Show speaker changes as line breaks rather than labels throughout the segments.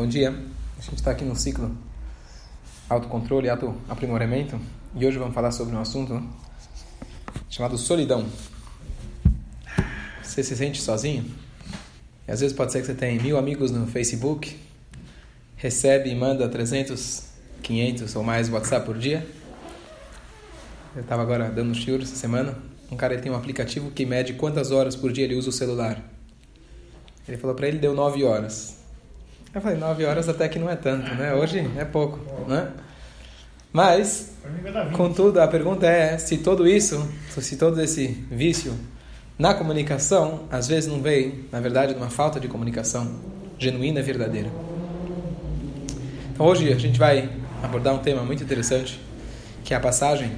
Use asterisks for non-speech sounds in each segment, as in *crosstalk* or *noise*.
Bom dia. A gente está aqui no ciclo autocontrole e autoaprimoramento e hoje vamos falar sobre um assunto chamado solidão. Você se sente sozinho? E às vezes pode ser que você tenha mil amigos no Facebook, recebe e manda 300, 500 ou mais WhatsApp por dia. Eu estava agora dando um shiur essa semana. Um cara ele tem um aplicativo que mede quantas horas por dia ele usa o celular. Ele falou para ele deu 9 horas. Eu falei, nove horas até que não é tanto, né? Hoje é pouco, né? Mas, contudo, a pergunta é se todo isso, se todo esse vício na comunicação, às vezes não vem, na verdade, de uma falta de comunicação genuína e verdadeira. Então, hoje a gente vai abordar um tema muito interessante, que é a passagem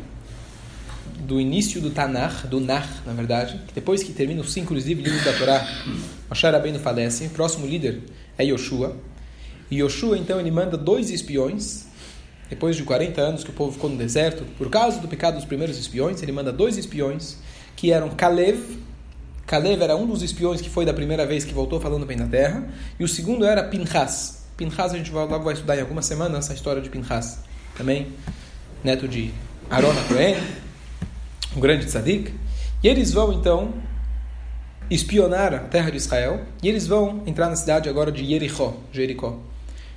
do início do Tanar, do Nar, na verdade, que depois que termina os cinco livros da Torá, Moshe Rabbeinu falece, o próximo líder é Yoshua. E Yoshua, então, ele manda dois espiões, depois de 40 anos que o povo ficou no deserto, por causa do pecado dos primeiros espiões, ele manda dois espiões, que eram Kalev, Kalev era um dos espiões que foi da primeira vez que voltou falando bem da terra, e o segundo era Pinchas. Pinchas a gente vai, logo vai estudar em algumas semanas essa história de Pinchas, também neto de Aaron Cohen, um grande tzadik. E eles vão, então, espionar a terra de Israel e eles vão entrar na cidade agora de Jericó. Jericó.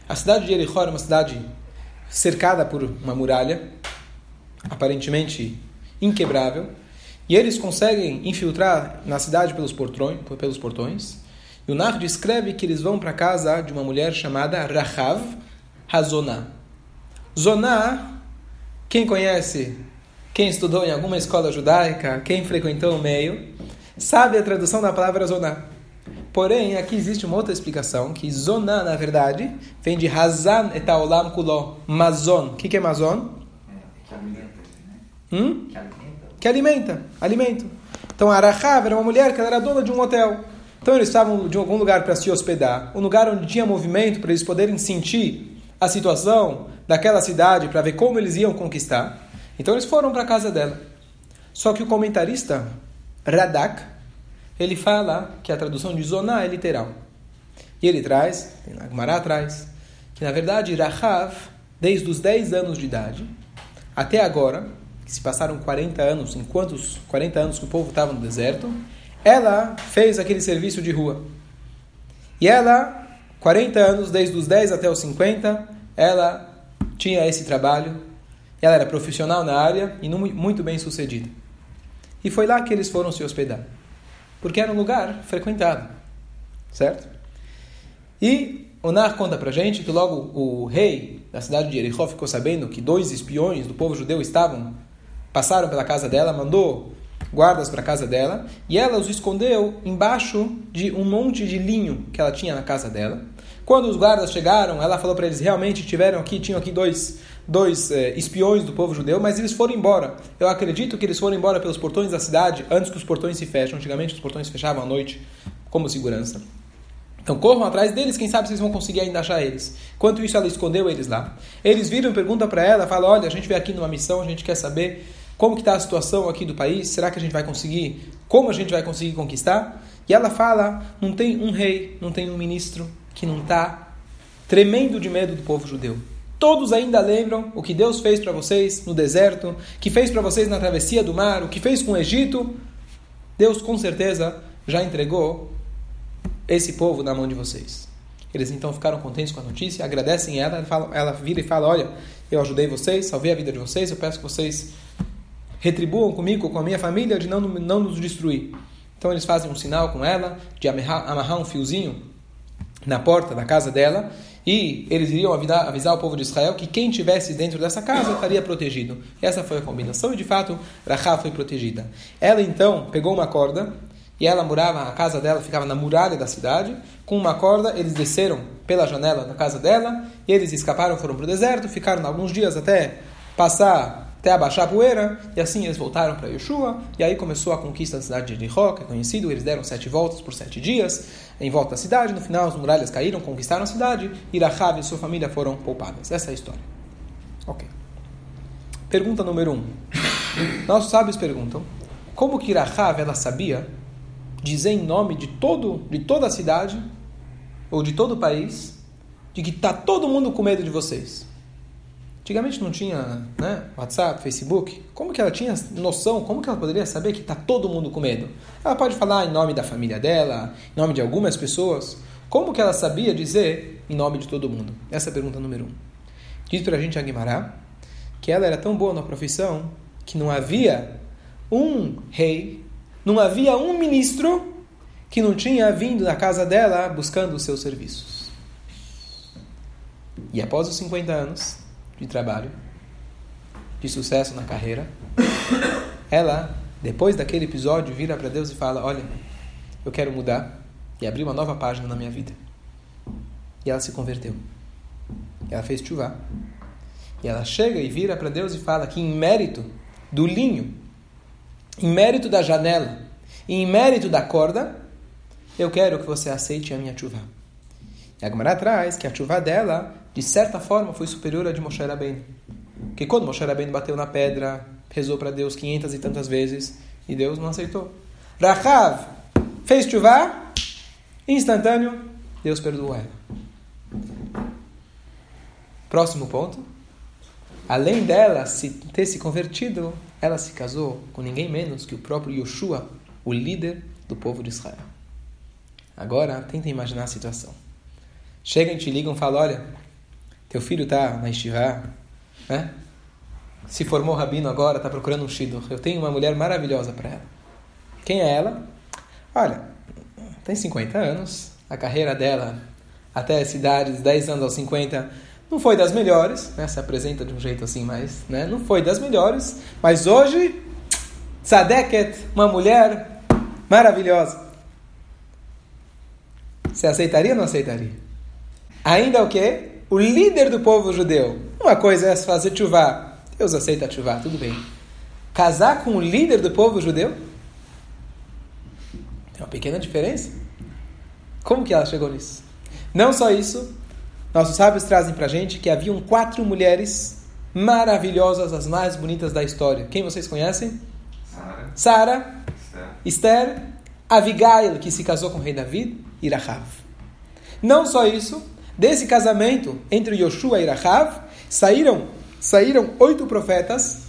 A cidade de Jericó era uma cidade cercada por uma muralha, aparentemente inquebrável, e eles conseguem infiltrar na cidade pelos portões. Pelos portões e o Nar descreve que eles vão para casa de uma mulher chamada Rahav Hazoná. Zoná, quem conhece, quem estudou em alguma escola judaica, quem frequentou o meio, sabe a tradução da palavra zoná. Porém, aqui existe uma outra explicação, que zoná, na verdade, vem de hazan etaolam kuló, mazon. O que, que é mazon?
É, que alimenta.
Hum?
Né? Que alimenta.
Que alimenta, alimento. Então, a Arahav era uma mulher que era dona de um hotel. Então, eles estavam de algum lugar para se hospedar, um lugar onde tinha movimento para eles poderem sentir a situação daquela cidade, para ver como eles iam conquistar. Então, eles foram para a casa dela. Só que o comentarista Radak, ele fala que a tradução de Zoná é literal. E ele traz, tem na Gemara atrás, que na verdade Rahav, desde os 10 anos de idade até agora, que se passaram 40 anos, enquanto os 40 anos que o povo estava no deserto, ela fez aquele serviço de rua. E ela, 40 anos, desde os 10 até os 50, ela tinha esse trabalho, ela era profissional na área e muito bem sucedida. E foi lá que eles foram se hospedar. Porque era um lugar frequentado. Certo? E o Nar conta pra gente que logo o rei da cidade de Jericó ficou sabendo que dois espiões do povo judeu estavam, passaram pela casa dela, mandou guardas para a casa dela, e ela os escondeu embaixo de um monte de linho que ela tinha na casa dela. Quando os guardas chegaram, ela falou para eles: realmente tiveram aqui, tinham aqui dois, dois eh, espiões do povo judeu, mas eles foram embora. Eu acredito que eles foram embora pelos portões da cidade antes que os portões se fecham. Antigamente os portões fechavam à noite como segurança. Então corram atrás deles, quem sabe vocês vão conseguir ainda achar eles. Enquanto isso, ela escondeu eles lá. Eles viram, pergunta para ela, fala: olha, a gente veio aqui numa missão, a gente quer saber como está a situação aqui do país, será que a gente vai conseguir, como a gente vai conseguir conquistar? E ela fala, não tem um rei, não tem um ministro que não está tremendo de medo do povo judeu. Todos ainda lembram o que Deus fez para vocês no deserto, que fez para vocês na travessia do mar, o que fez com o Egito. Deus com certeza já entregou esse povo na mão de vocês. Eles então ficaram contentes com a notícia, agradecem ela, ela, ela vira e fala: Olha, eu ajudei vocês, salvei a vida de vocês, eu peço que vocês retribuam comigo, com a minha família, de não, não nos destruir. Então eles fazem um sinal com ela, de amarrar, amarrar um fiozinho na porta da casa dela, e eles iriam avisar, avisar, o povo de Israel que quem tivesse dentro dessa casa estaria protegido. Essa foi a combinação e de fato Rahab foi protegida. Ela então pegou uma corda e ela morava, a casa dela ficava na muralha da cidade. Com uma corda eles desceram pela janela da casa dela e eles escaparam, foram para o deserto, ficaram alguns dias até passar até abaixar a poeira, e assim eles voltaram para Yeshua, e aí começou a conquista da cidade de Jericó, que é conhecido, eles deram sete voltas por sete dias, em volta da cidade, no final as muralhas caíram, conquistaram a cidade, e Rahab e sua família foram poupadas. Essa é a história. Ok. Pergunta número um. Nossos sábios perguntam, como que Rahab ela sabia dizer em nome de, todo, de toda a cidade, ou de todo o país, de que está todo mundo com medo de vocês. Antigamente não tinha né, WhatsApp, Facebook. Como que ela tinha noção? Como que ela poderia saber que está todo mundo com medo? Ela pode falar em nome da família dela, em nome de algumas pessoas. Como que ela sabia dizer em nome de todo mundo? Essa é a pergunta número um. Diz para a gente a Guimará que ela era tão boa na profissão que não havia um rei, não havia um ministro que não tinha vindo na casa dela buscando os seus serviços. E após os 50 anos de trabalho, de sucesso na carreira, ela, depois daquele episódio, vira para Deus e fala: Olha, eu quero mudar e abrir uma nova página na minha vida. E ela se converteu. Ela fez chuvá. E ela chega e vira para Deus e fala que, em mérito do linho, em mérito da janela em mérito da corda, eu quero que você aceite a minha chuva. E a Gemara traz que a chuva dela, de certa forma, foi superior à de Moshe Rabbeinu. Porque quando Moshe Rabbeinu bateu na pedra, rezou para Deus 500 e tantas vezes, e Deus não aceitou. Rahav fez chuva, instantâneo, Deus perdoou ela. Próximo ponto. Além dela se, ter se convertido, ela se casou com ninguém menos que o próprio Yoshua, o líder do povo de Israel. Agora, tenta imaginar a situação. Chegam e te ligam e falam, olha, teu filho está na estivá, né? Se formou rabino agora, está procurando um shidduch. Eu tenho uma mulher maravilhosa para ela. Quem é ela? Olha, tem 50 anos, a carreira dela até essa idade, de 10 anos aos 50, não foi das melhores, né? se apresenta de um jeito assim, mas né? não foi das melhores, mas hoje, Tzadeket, uma mulher maravilhosa. Você aceitaria ou não aceitaria? Ainda o quê? O líder do povo judeu. Uma coisa é fazer chuvá. Deus aceita chuvá, tudo bem. Casar com o líder do povo judeu? Tem uma pequena diferença. Como que ela chegou nisso? Não só isso, nossos sábios trazem para gente que haviam quatro mulheres maravilhosas, as mais bonitas da história. Quem vocês conhecem? Sara, Esther, Abigail, que se casou com o rei David, e Rahav. Não só isso, desse casamento entre Yoshua e Rahav, saíram, saíram oito profetas,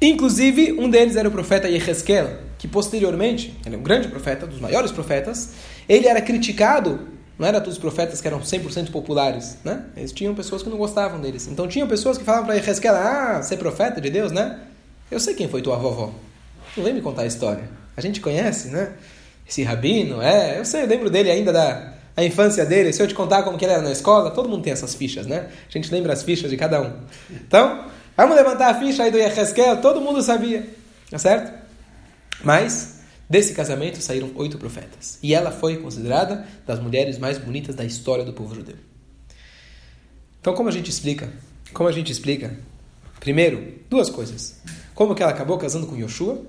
inclusive um deles era o profeta Yehezkel, que posteriormente, ele é um grande profeta, dos maiores profetas, ele era criticado, não era todos os profetas que eram 100% populares, né? Eles tinham pessoas que não gostavam deles. Então tinham pessoas que falavam para Yehezkel, ah, você é profeta de Deus, né? Eu sei quem foi tua vovó. Não vem me contar a história. A gente conhece, né? Esse rabino, é, eu sei, eu lembro dele ainda da a infância dele. Se eu te contar como que ele era na escola, todo mundo tem essas fichas, né? A gente lembra as fichas de cada um. Então, vamos levantar a ficha aí do Yehezkel, todo mundo sabia, tá certo? Mas, desse casamento saíram oito profetas. E ela foi considerada das mulheres mais bonitas da história do povo judeu. Então, como a gente explica? Como a gente explica? Primeiro, duas coisas. Como que ela acabou casando com Yoshua?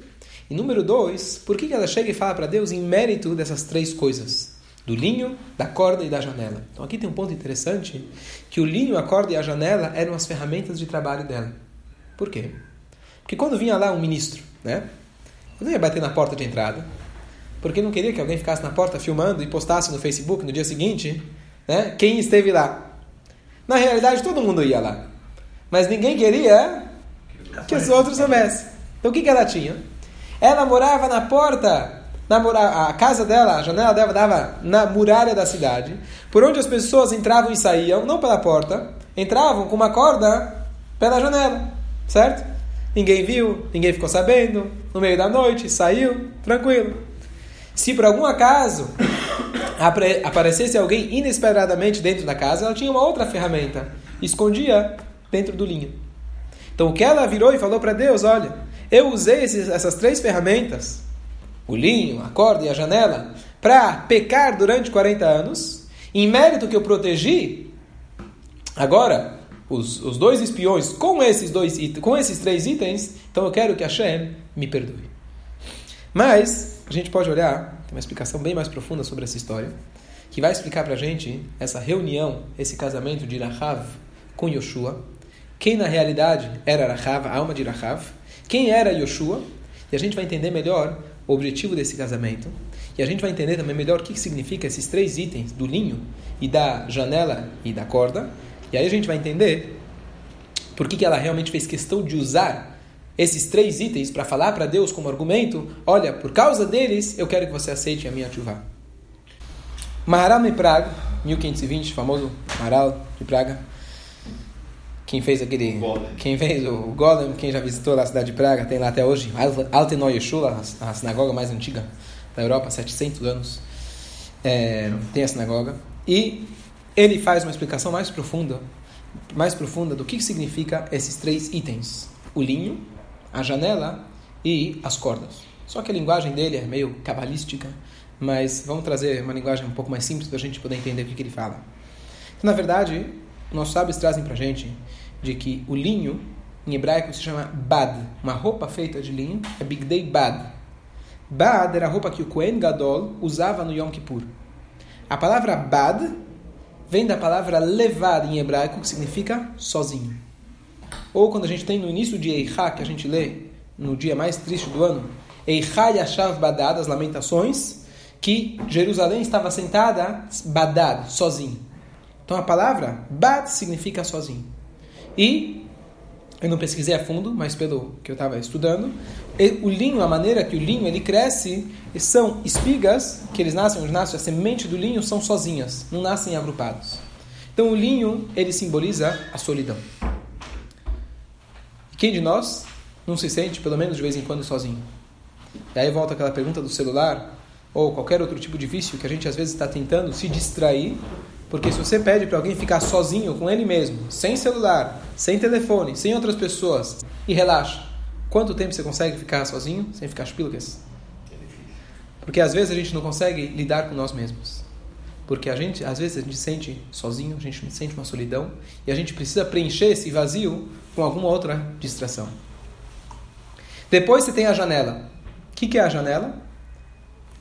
E número dois, por que ela chega e fala para Deus em mérito dessas três coisas? Do linho, da corda e da janela. Então aqui tem um ponto interessante, que o linho, a corda e a janela eram as ferramentas de trabalho dela. Por quê? Porque quando vinha lá um ministro, né? Eu não ia bater na porta de entrada, porque não queria que alguém ficasse na porta filmando e postasse no Facebook no dia seguinte, né? Quem esteve lá. Na realidade, todo mundo ia lá. Mas ninguém queria que os outros soubessem. Então o que, que ela tinha? Ela morava na porta, na a casa dela, a janela dela dava na muralha da cidade, por onde as pessoas entravam e saíam, não pela porta, entravam com uma corda pela janela, certo? Ninguém viu, ninguém ficou sabendo, no meio da noite, saiu, tranquilo. Se por algum acaso *coughs* aparecesse alguém inesperadamente dentro da casa, ela tinha uma outra ferramenta, escondia dentro do linho. Então o que ela virou e falou para Deus, olha, eu usei esses, essas três ferramentas, o linho, a corda e a janela, para pecar durante 40 anos. Em mérito que eu protegi, agora, os, os dois espiões com esses, dois, com esses três itens, então eu quero que Hashem me perdoe. Mas, a gente pode olhar, tem uma explicação bem mais profunda sobre essa história, que vai explicar para a gente essa reunião, esse casamento de Rahav com Yoshua, quem na realidade era Rahav, a alma de Rahav, quem era Yoshua, e a gente vai entender melhor o objetivo desse casamento. E a gente vai entender também melhor o que, significa esses três itens do linho e da janela e da corda. E aí a gente vai entender por que, que ela realmente fez questão de usar esses três itens para falar para Deus como argumento, olha, por causa deles, eu quero que você aceite a minha chuva. Maharal de Praga, 1520, famoso Maharal de Praga. Quem fez aquele. Quem fez o Golem, quem já visitou lá a cidade de Praga, tem lá até hoje. Altenoi Yeshua, a sinagoga mais antiga da Europa, 700 anos. É, tem a sinagoga. E ele faz uma explicação mais profunda, mais profunda do que significa esses três itens: o linho, a janela e as cordas. Só que a linguagem dele é meio cabalística, mas vamos trazer uma linguagem um pouco mais simples para a gente poder entender o que, que ele fala. Então, na verdade, nossos sábios trazem para gente de que o linho, em hebraico, se chama bad. Uma roupa feita de linho é bigdei bad. Bad era a roupa que o Kohen Gadol usava no Yom Kippur. A palavra bad vem da palavra levad em hebraico, que significa sozinho. Ou quando a gente tem no início de Eichá, que a gente lê no dia mais triste do ano, Eichá Yashav Badad, as lamentações, que Jerusalém estava sentada Badad, sozinho. Então a palavra Bad significa sozinho. E eu não pesquisei a fundo, mas pelo que eu estava estudando, o linho, a maneira que o linho ele cresce, são espigas que eles nascem, onde nasce a semente do linho são sozinhas, não nascem agrupados. Então o linho ele simboliza a solidão. Quem de nós não se sente, pelo menos de vez em quando, sozinho? E aí volta aquela pergunta do celular, ou qualquer outro tipo de vício que a gente às vezes está tentando se distrair, porque se você pede para alguém ficar sozinho com ele mesmo, sem celular, sem telefone, sem outras pessoas, e relaxa, quanto tempo você consegue ficar sozinho, sem ficar chupilgas? Porque às vezes a gente não consegue lidar com nós mesmos. Porque a gente, às vezes, a gente sente sozinho, a gente sente uma solidão, e a gente precisa preencher esse vazio com alguma outra distração. Depois você tem a janela. O que, que é a janela?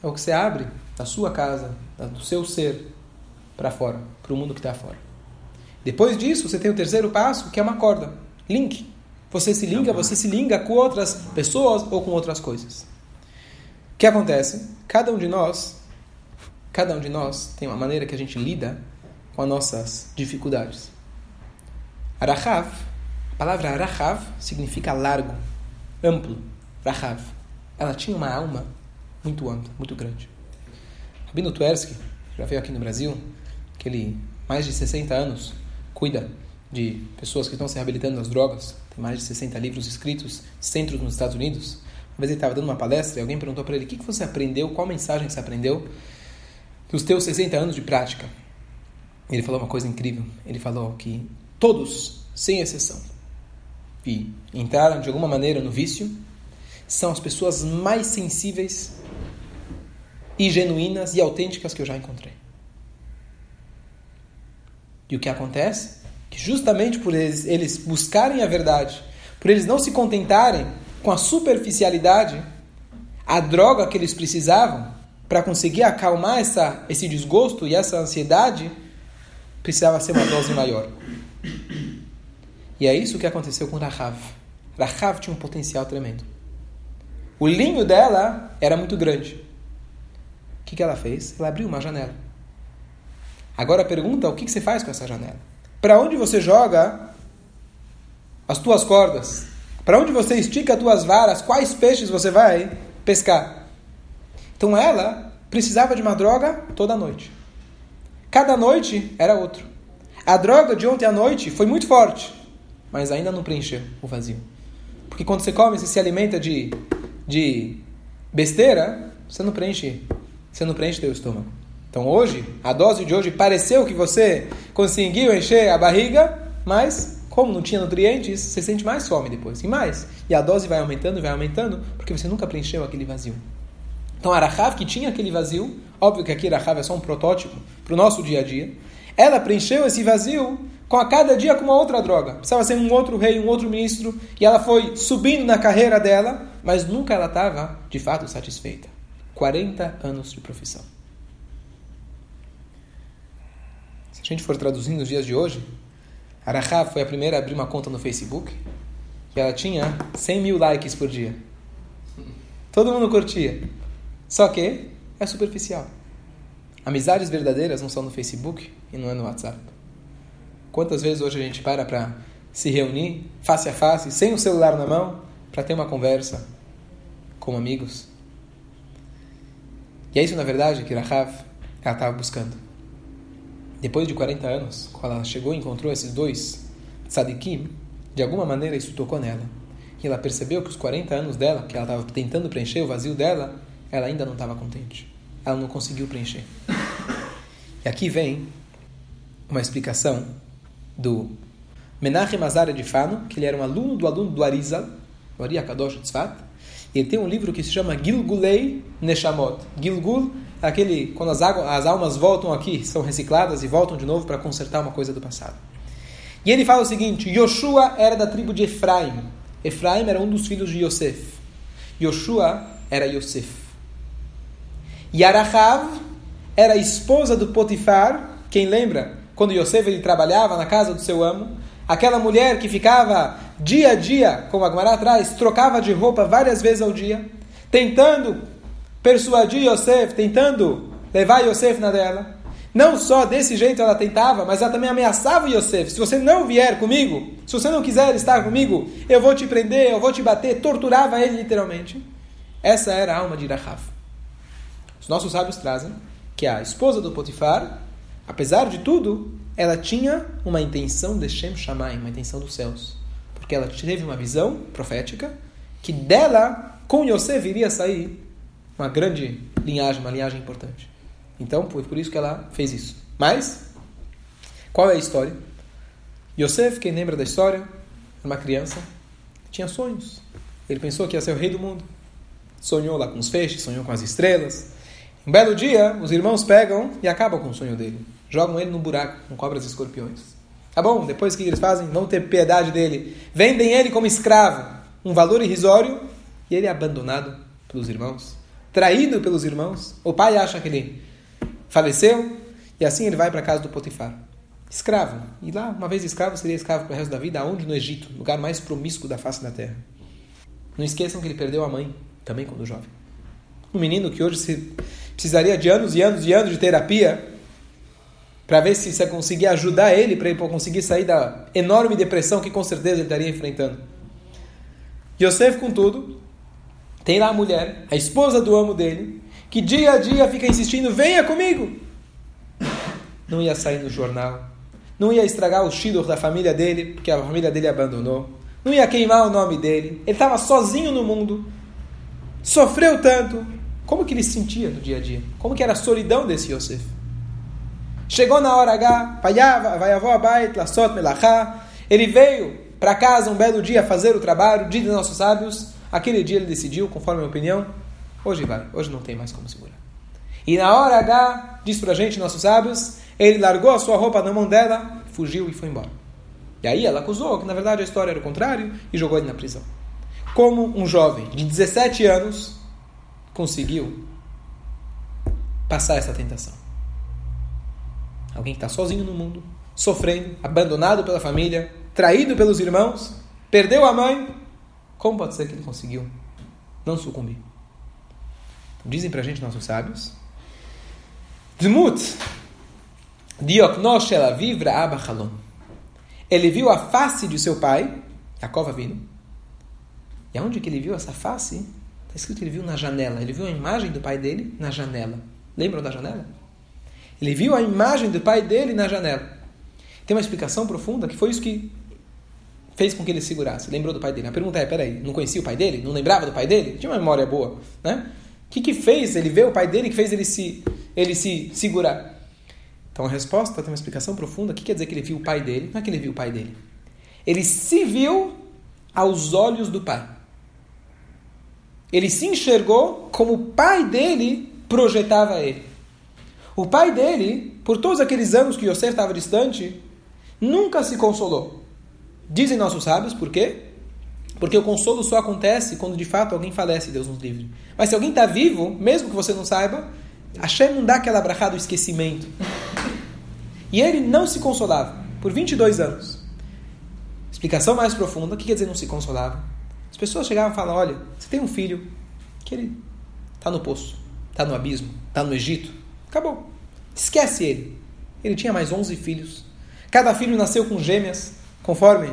É o que você abre da sua casa, do seu ser, para fora, para o mundo que está fora. Depois disso, você tem o terceiro passo, que é uma corda. Link. Você se liga, você se liga com outras pessoas ou com outras coisas. O que acontece? Cada um de nós, cada um de nós tem uma maneira que a gente lida com as nossas dificuldades. Arahav a palavra Rahav significa largo, amplo. Rahav. Ela tinha uma alma muito ampla, muito grande. Rabino Tversky, já veio aqui no Brasil, que ele, mais de 60 anos, cuida de pessoas que estão se reabilitando das drogas. Tem mais de 60 livros escritos, centros nos Estados Unidos. Uma vez ele estava dando uma palestra e alguém perguntou para ele: o que você aprendeu, qual mensagem você aprendeu dos teus 60 anos de prática? Ele falou uma coisa incrível. Ele falou que todos, sem exceção, e entraram de alguma maneira no vício são as pessoas mais sensíveis e genuínas e autênticas que eu já encontrei. E o que acontece? Que justamente por eles, eles buscarem a verdade, por eles não se contentarem com a superficialidade, a droga que eles precisavam para conseguir acalmar essa, esse desgosto e essa ansiedade, precisava ser uma dose maior. E é isso que aconteceu com Rahav. Rahav tinha um potencial tremendo. O linho dela era muito grande. O que, que ela fez? Ela abriu uma janela. Agora pergunta o que, que você faz com essa janela? Para onde você joga as tuas cordas? Para onde você estica as tuas varas? Quais peixes você vai pescar? Então ela precisava de uma droga toda noite. Cada noite era outro. A droga de ontem à noite foi muito forte mas ainda não preencheu o vazio. Porque quando você come, você se alimenta de, de besteira, você não preenche, você não preenche teu estômago. Então hoje, a dose de hoje pareceu que você conseguiu encher a barriga, mas como não tinha nutrientes, você sente mais fome depois, e mais. E a dose vai aumentando, vai aumentando, porque você nunca preencheu aquele vazio. Então a Rahav, que tinha aquele vazio, óbvio que aqui Rahav é só um protótipo para o nosso dia a dia, ela preencheu esse vazio com a cada dia com uma outra droga. Precisava ser um outro rei, um outro ministro, e ela foi subindo na carreira dela, mas nunca ela estava de fato satisfeita. 40 anos de profissão. Se a gente for traduzindo nos dias de hoje, Arahá foi a primeira a abrir uma conta no Facebook e ela tinha 100 mil likes por dia. Todo mundo curtia. Só que é superficial. Amizades verdadeiras não são no Facebook e não é no WhatsApp. Quantas vezes hoje a gente para para se reunir face a face, sem o celular na mão, para ter uma conversa como amigos? E é isso, na verdade, que Rahav estava buscando. Depois de 40 anos, quando ela chegou e encontrou esses dois tzadikim, de alguma maneira isso tocou nela. E ela percebeu que os 40 anos dela, que ela estava tentando preencher o vazio dela, ela ainda não estava contente. Ela não conseguiu preencher. E aqui vem uma explicação do Menachem Azar de Fano, que ele era um aluno do aluno do Arizal, o Ari Akadosh Tzfat, ele tem um livro que se chama Gilgulei Neshamot. Gilgul aquele, quando as, águas, as almas voltam aqui, são recicladas e voltam de novo para consertar uma coisa do passado. E ele fala o seguinte: Yoshua era da tribo de Efraim. Efraim era um dos filhos de Yosef. Yoshua era Yosef. Yarahav era a esposa do Potifar. Quem lembra? Quando Yosef ele trabalhava na casa do seu amo. Aquela mulher que ficava dia a dia, como a Gemara atrás, trocava de roupa várias vezes ao dia, tentando persuadir Yosef, tentando levar Yosef na dela. Não só desse jeito ela tentava, mas ela também ameaçava Yosef. Se você não vier comigo, se você não quiser estar comigo, eu vou te prender, eu vou te bater. Torturava ele literalmente. Essa era a alma de Rahav. Os nossos sábios trazem que a esposa do Potifar, apesar de tudo, ela tinha uma intenção de Shem Shammai, uma intenção dos céus. Porque ela teve uma visão profética que dela, com Yosef, iria sair uma grande linhagem, uma linhagem importante. Então, foi por isso que ela fez isso. Mas, qual é a história? Yosef, quem lembra da história, uma criança, tinha sonhos. Ele pensou que ia ser o rei do mundo. Sonhou lá com os feixes, sonhou com as estrelas. Um belo dia, os irmãos pegam e acabam com o sonho dele. Jogam ele no buraco com cobras e escorpiões. Tá bom, depois o que eles fazem? Vão ter piedade dele. Vendem ele como escravo, um valor irrisório, e ele é abandonado pelos irmãos, traído pelos irmãos. O pai acha que ele faleceu, e assim ele vai para a casa do Potifar. Escravo. E lá, uma vez escravo, seria escravo para o resto da vida. Aonde? No Egito, lugar mais promíscuo da face da terra. Não esqueçam que ele perdeu a mãe, também quando jovem. Um menino que hoje precisaria de anos e anos e anos de terapia para ver se você conseguir ajudar ele, para ele conseguir sair da enorme depressão que com certeza ele estaria enfrentando. Yosef, contudo, tem lá a mulher, a esposa do amo dele, que dia a dia fica insistindo: venha comigo. Não ia sair no jornal, não ia estragar o shidor da família dele, porque a família dele abandonou, não ia queimar o nome dele, ele estava sozinho no mundo, sofreu tanto. Como que ele se sentia no dia a dia? Como que era a solidão desse Yosef? Chegou na hora H, vai avó abait, lassot melachá. Ele veio para casa um belo dia fazer o trabalho, dos nossos sábios. Aquele dia ele decidiu, conforme a minha opinião, Hoje vai, hoje não tem mais como segurar. E na hora H, diz pra gente, nossos sábios, ele largou a sua roupa na mão dela, fugiu e foi embora. E aí ela acusou que na verdade a história era o contrário e jogou ele na prisão. Como um jovem de 17 anos conseguiu passar essa tentação? Alguém que está sozinho no mundo, sofrendo, abandonado pela família, traído pelos irmãos, perdeu a mãe. Como pode ser que ele conseguiu não sucumbir? Dizem pra gente nossos sábios. Dmut Dioknosh Elaviv Raab Halom. Ele viu a face de seu pai, Yaakov vindo. E aonde que ele viu essa face? Está escrito que ele viu na janela. Ele viu a imagem do pai dele na janela. Lembram da janela? Ele viu a imagem do pai dele na janela. Tem uma explicação profunda que foi isso que fez com que ele segurasse. Lembrou do pai dele. A pergunta é: peraí, não conhecia o pai dele? Não lembrava do pai dele? Tinha uma memória boa, né? O que, que fez ele ver o pai dele que fez ele se, ele se segurar? Então a resposta tem uma explicação profunda. O que quer dizer que ele viu o pai dele? Não é que ele viu o pai dele. Ele se viu aos olhos do pai. Ele se enxergou como o pai dele projetava ele. O pai dele, por todos aqueles anos que Yosef estava distante, nunca se consolou. Dizem nossos sábios, por quê? Porque o consolo só acontece quando de fato alguém falece, Deus nos livre. Mas se alguém está vivo, mesmo que você não saiba, Hashem não dá aquela brachada do esquecimento. E ele não se consolava por 22 anos. Explicação mais profunda: o que quer dizer não se consolava? As pessoas chegavam e falavam: olha, você tem um filho que ele está no poço. está no abismo, está no Egito. Acabou. Esquece ele. Ele tinha mais 11 filhos. Cada filho nasceu com gêmeas, conforme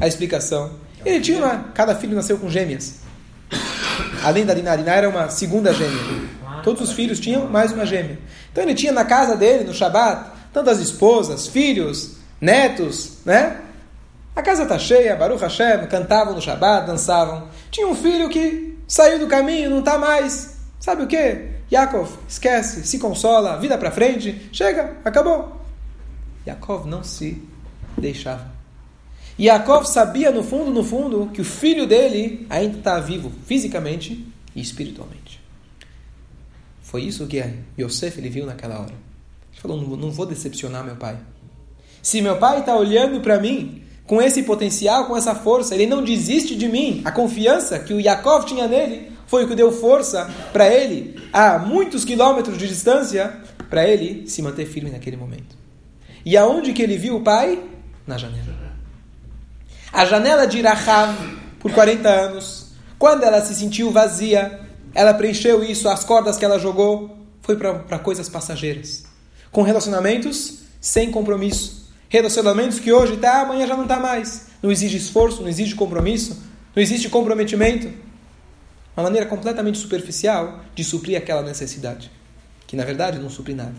a explicação. Ele tinha uma, cada filho nasceu com gêmeas. Além da Diná era uma segunda gêmea. Todos os filhos tinham mais uma gêmea. Então ele tinha na casa dele, no Shabat, tantas esposas, filhos, netos, né? A casa está cheia, Baruch Hashem, cantavam no Shabat, dançavam. Tinha um filho que saiu do caminho, não está mais. Sabe o que? Yaakov, esquece, se consola, vida para frente, chega, acabou. Yaakov não se deixava. Yaakov sabia no fundo, no fundo, que o filho dele ainda está vivo, fisicamente e espiritualmente. Foi isso que Yosef ele viu naquela hora. Ele falou: não, vou decepcionar meu pai. Se meu pai está olhando para mim com esse potencial, com essa força, ele não desiste de mim. A confiança que o Yaakov tinha nele foi o que deu força para ele, a muitos quilômetros de distância, para ele se manter firme naquele momento. E aonde que ele viu o pai? Na janela. A janela de Rahav, por 40 anos, quando ela se sentiu vazia, ela preencheu isso, as cordas que ela jogou, foi para coisas passageiras. Com relacionamentos sem compromisso. Relacionamentos que hoje está, amanhã já não está mais. Não exige esforço, não exige compromisso, não existe comprometimento uma maneira completamente superficial de suprir aquela necessidade, que na verdade não supre nada.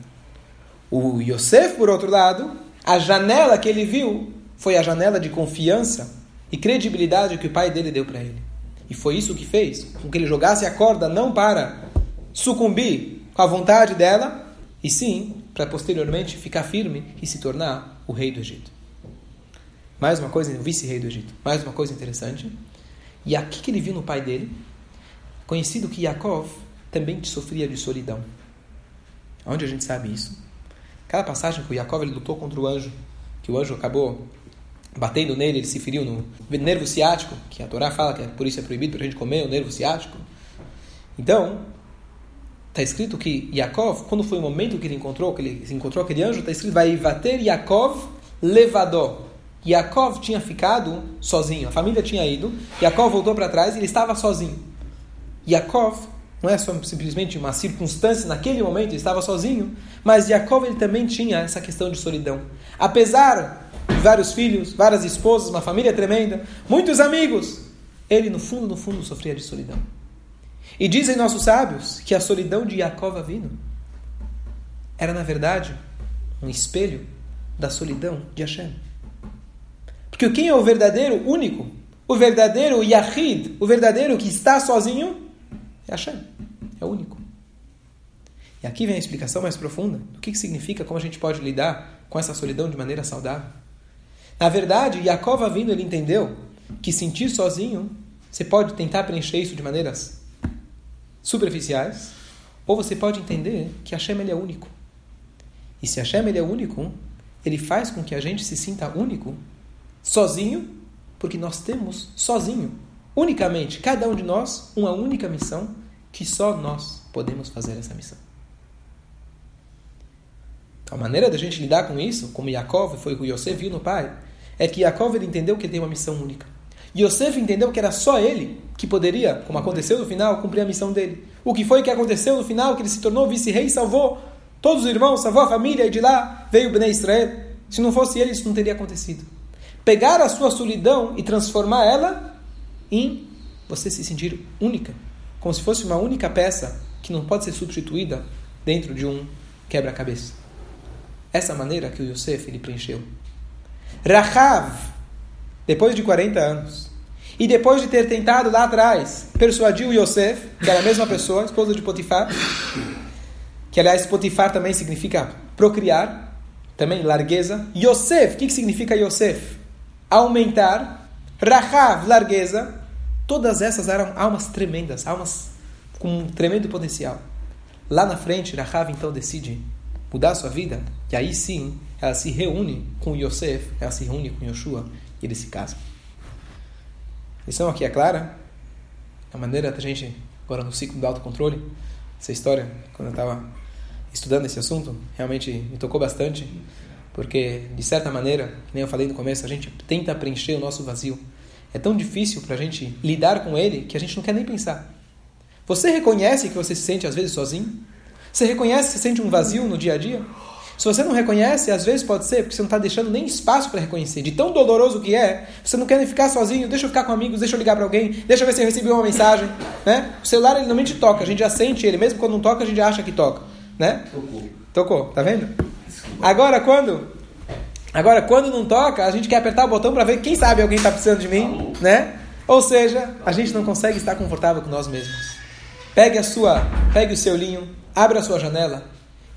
O Yosef, por outro lado, a janela que ele viu foi a janela de confiança e credibilidade que o pai dele deu para ele. E foi isso que fez com que ele jogasse a corda não para sucumbir com a vontade dela, e sim para posteriormente ficar firme e se tornar o rei do Egito. Mais uma coisa, o vice-rei do Egito. Mais uma coisa interessante. E aqui que ele viu no pai dele Conhecido que Yaakov também sofria de solidão. Onde a gente sabe isso? Aquela passagem que o Yaakov ele lutou contra o anjo, que o anjo acabou batendo nele, ele se feriu no nervo ciático, que a Torá fala que é, por isso é proibido para a gente comer o nervo ciático. Então, está escrito que Yaakov, quando foi o momento que ele encontrou, que ele encontrou aquele anjo, está escrito vai bater Yaakov levador. Yaakov tinha ficado sozinho, a família tinha ido, Yaakov voltou para trás e ele estava sozinho. Yaakov não é só simplesmente uma circunstância, naquele momento ele estava sozinho, mas Yaakov ele também tinha essa questão de solidão. Apesar vários filhos, várias esposas, uma família tremenda, muitos amigos, ele no fundo, no fundo sofria de solidão. E dizem nossos sábios que a solidão de Yaakov vindo era na verdade um espelho da solidão de Hashem. Porque quem é o verdadeiro único, o verdadeiro Yahid, o verdadeiro que está sozinho, é Hashem. É único. E aqui vem a explicação mais profunda do que, que significa, como a gente pode lidar com essa solidão de maneira saudável. Na verdade, Yaakov vindo, ele entendeu que sentir sozinho, você pode tentar preencher isso de maneiras superficiais, ou você pode entender que Hashem ele é único. E se Hashem ele é único, ele faz com que a gente se sinta único, sozinho, porque nós temos sozinho unicamente, cada um de nós, uma única missão que só nós podemos fazer essa missão. A maneira da gente lidar com isso, como Yaakov foi o que Yosef viu no pai, é que Yaakov ele entendeu que ele tem uma missão única. Yosef entendeu que era só ele que poderia, como aconteceu no final, cumprir a missão dele. O que foi que aconteceu no final, que ele se tornou vice-rei e salvou todos os irmãos, salvou a família, e de lá veio o Bnei Israel. Se não fosse ele, isso não teria acontecido. Pegar a sua solidão e transformar ela em você se sentir única, como se fosse uma única peça que não pode ser substituída dentro de um quebra-cabeça. Essa maneira que o Yosef ele preencheu. Rahav, depois de 40 anos, e depois de ter tentado lá atrás persuadir o Yosef, que era a mesma pessoa, esposa de Potifar, que aliás Potifar também significa procriar, também largueza. Yosef, o que, que significa Yosef? Aumentar. Rahav, largueza. Todas essas eram almas tremendas, almas com um tremendo potencial. Lá na frente, Rahav então decide mudar sua vida, e aí sim ela se reúne com Yosef, ela se reúne com Yoshua e eles se casam. Lição aqui é clara, a maneira da gente, agora no ciclo do autocontrole, essa história, quando eu estava estudando esse assunto, realmente me tocou bastante, porque de certa maneira, nem eu falei no começo, a gente tenta preencher o nosso vazio é tão difícil para a gente lidar com ele que a gente não quer nem pensar. Você reconhece que você se sente às vezes sozinho? Você reconhece que você sente um vazio no dia a dia? Se você não reconhece, às vezes pode ser porque você não está deixando nem espaço para reconhecer. De tão doloroso que é, você não quer nem ficar sozinho, deixa eu ficar com amigos, deixa eu ligar para alguém, deixa eu ver se eu recebi uma mensagem. *laughs* Né? O celular ele normalmente toca, a gente já sente ele, mesmo quando não toca, a gente acha que toca. Né? Tocou. Tocou, tá vendo? Agora quando Agora, quando não toca, a gente quer apertar o botão para ver quem sabe alguém está precisando de mim, né? Ou seja, a gente não consegue estar confortável com nós mesmos. Pegue a sua, pegue o seu linho, abra a sua janela,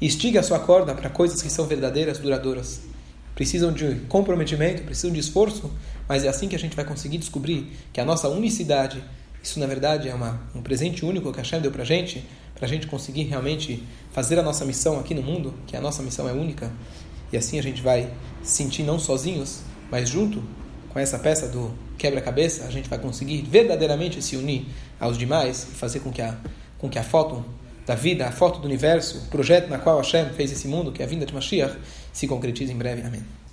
estigue a sua corda para coisas que são verdadeiras, duradouras. Precisam de comprometimento, precisam de esforço, mas é assim que a gente vai conseguir descobrir que a nossa unicidade, isso na verdade é uma, um presente único que a Hashem deu para a gente, para a gente conseguir realmente fazer a nossa missão aqui no mundo, que a nossa missão é única, e assim a gente vai se sentir não sozinhos, mas junto com essa peça do quebra-cabeça, a gente vai conseguir verdadeiramente se unir aos demais e fazer com que a, com que a foto da vida, a foto do universo, o projeto na qual Hashem fez esse mundo, que é a vinda de Mashiach, se concretize em breve. Amém.